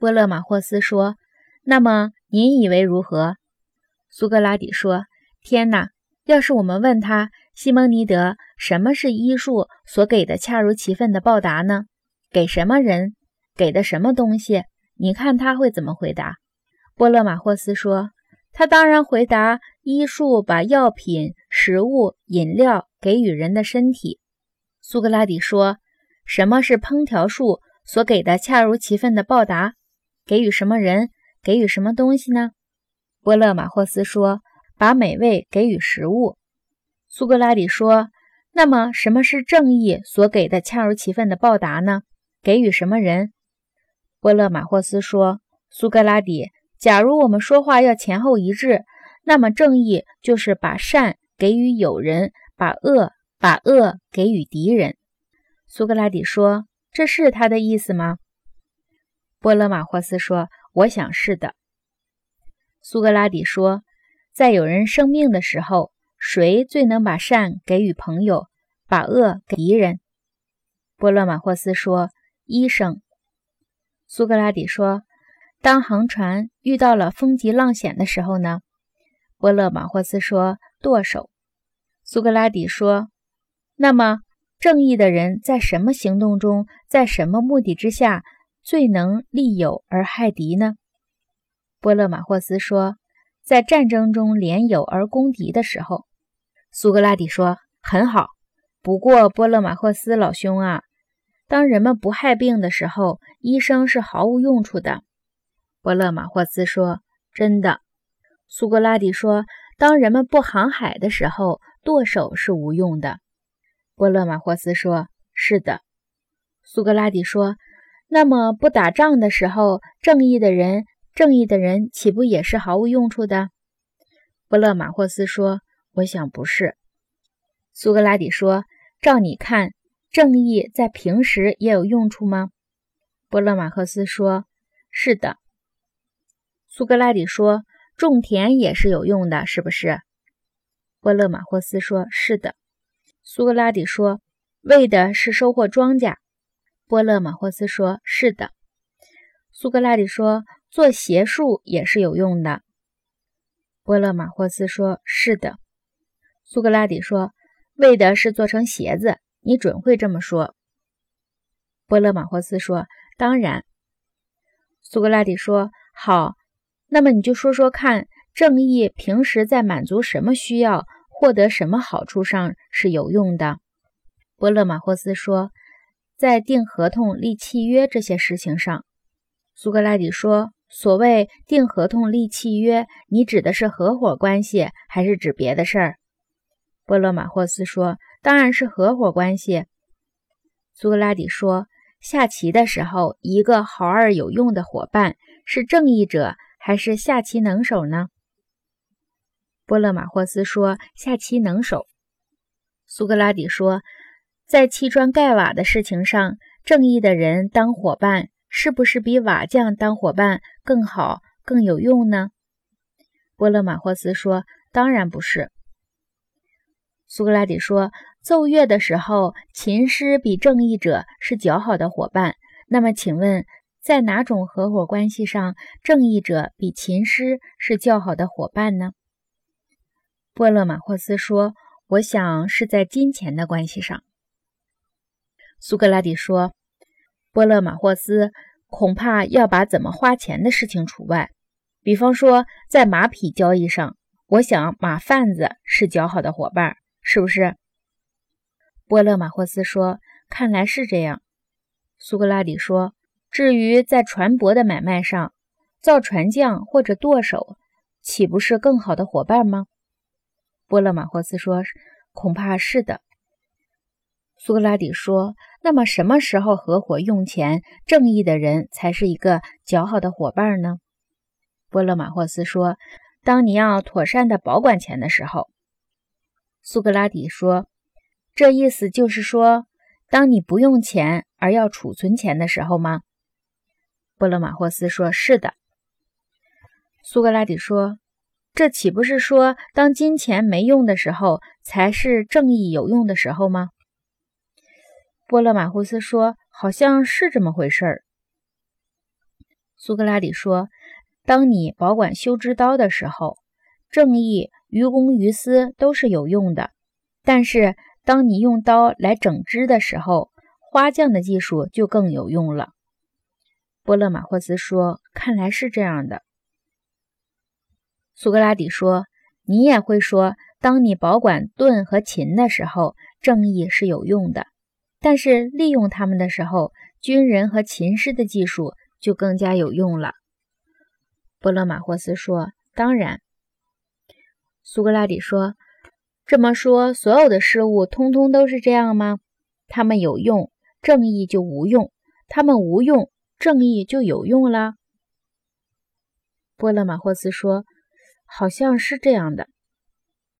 波勒马霍斯说：“那么您以为如何？”苏格拉底说：“天哪！要是我们问他，西蒙尼德，什么是医术所给的恰如其分的报答呢？给什么人？给的什么东西？你看他会怎么回答？”波勒马霍斯说：“他当然回答，医术把药品、食物、饮料给予人的身体。”苏格拉底说：“什么是烹调术所给的恰如其分的报答？给予什么人？给予什么东西呢？”波勒马霍斯说：“把美味给予食物。”苏格拉底说：“那么什么是正义所给的恰如其分的报答呢？给予什么人？”波勒马霍斯说：“苏格拉底。”假如我们说话要前后一致，那么正义就是把善给予友人，把恶把恶给予敌人。苏格拉底说：“这是他的意思吗？”波勒马霍斯说：“我想是的。”苏格拉底说：“在有人生病的时候，谁最能把善给予朋友，把恶给敌人？”波勒马霍斯说：“医生。”苏格拉底说。当航船遇到了风急浪险的时候呢？波勒马霍斯说：“舵手。”苏格拉底说：“那么，正义的人在什么行动中，在什么目的之下，最能利友而害敌呢？”波勒马霍斯说：“在战争中联友而攻敌的时候。”苏格拉底说：“很好。不过，波勒马霍斯老兄啊，当人们不害病的时候，医生是毫无用处的。”波勒马霍斯说：“真的。”苏格拉底说：“当人们不航海的时候，舵手是无用的。”波勒马霍斯说：“是的。”苏格拉底说：“那么不打仗的时候，正义的人，正义的人岂不也是毫无用处的？”波勒马霍斯说：“我想不是。”苏格拉底说：“照你看，正义在平时也有用处吗？”波勒马霍斯说：“是的。”苏格拉底说：“种田也是有用的，是不是？”波勒马霍斯说：“是的。”苏格拉底说：“为的是收获庄稼。”波勒马霍斯说：“是的。”苏格拉底说：“做鞋术也是有用的。”波勒马霍斯说：“是的。”苏格拉底说：“为的是做成鞋子，你准会这么说。”波勒马霍斯说：“当然。”苏格拉底说：“好。”那么你就说说看，正义平时在满足什么需要、获得什么好处上是有用的？波勒马霍斯说，在订合同、立契约这些事情上。苏格拉底说，所谓订合同、立契约，你指的是合伙关系，还是指别的事儿？波勒马霍斯说，当然是合伙关系。苏格拉底说，下棋的时候，一个好而有用的伙伴是正义者。还是下棋能手呢？波勒马霍斯说：“下棋能手。”苏格拉底说：“在砌砖盖瓦的事情上，正义的人当伙伴，是不是比瓦匠当伙伴更好、更有用呢？”波勒马霍斯说：“当然不是。”苏格拉底说：“奏乐的时候，琴师比正义者是较好的伙伴。那么，请问？”在哪种合伙关系上，正义者比琴师是较好的伙伴呢？波勒马霍斯说：“我想是在金钱的关系上。”苏格拉底说：“波勒马霍斯恐怕要把怎么花钱的事情除外。比方说，在马匹交易上，我想马贩子是较好的伙伴，是不是？”波勒马霍斯说：“看来是这样。”苏格拉底说。至于在船舶的买卖上，造船匠或者舵手，岂不是更好的伙伴吗？波勒马霍斯说：“恐怕是的。”苏格拉底说：“那么什么时候合伙用钱，正义的人才是一个较好的伙伴呢？”波勒马霍斯说：“当你要妥善的保管钱的时候。”苏格拉底说：“这意思就是说，当你不用钱而要储存钱的时候吗？”波勒马霍斯说：“是的。”苏格拉底说：“这岂不是说，当金钱没用的时候，才是正义有用的时候吗？”波勒马霍斯说：“好像是这么回事。”苏格拉底说：“当你保管修枝刀的时候，正义、于公于私都是有用的；但是当你用刀来整枝的时候，花匠的技术就更有用了。”波勒马霍斯说：“看来是这样的。”苏格拉底说：“你也会说，当你保管盾和琴的时候，正义是有用的；但是利用他们的时候，军人和琴师的技术。”就更加有用了。波勒马霍斯说：“当然。”苏格拉底说：“这么说，所有的事物通通都是这样吗？他们有用，正义就无用；他们无用，正义就有用了。”波勒马霍斯说：“好像是这样的。”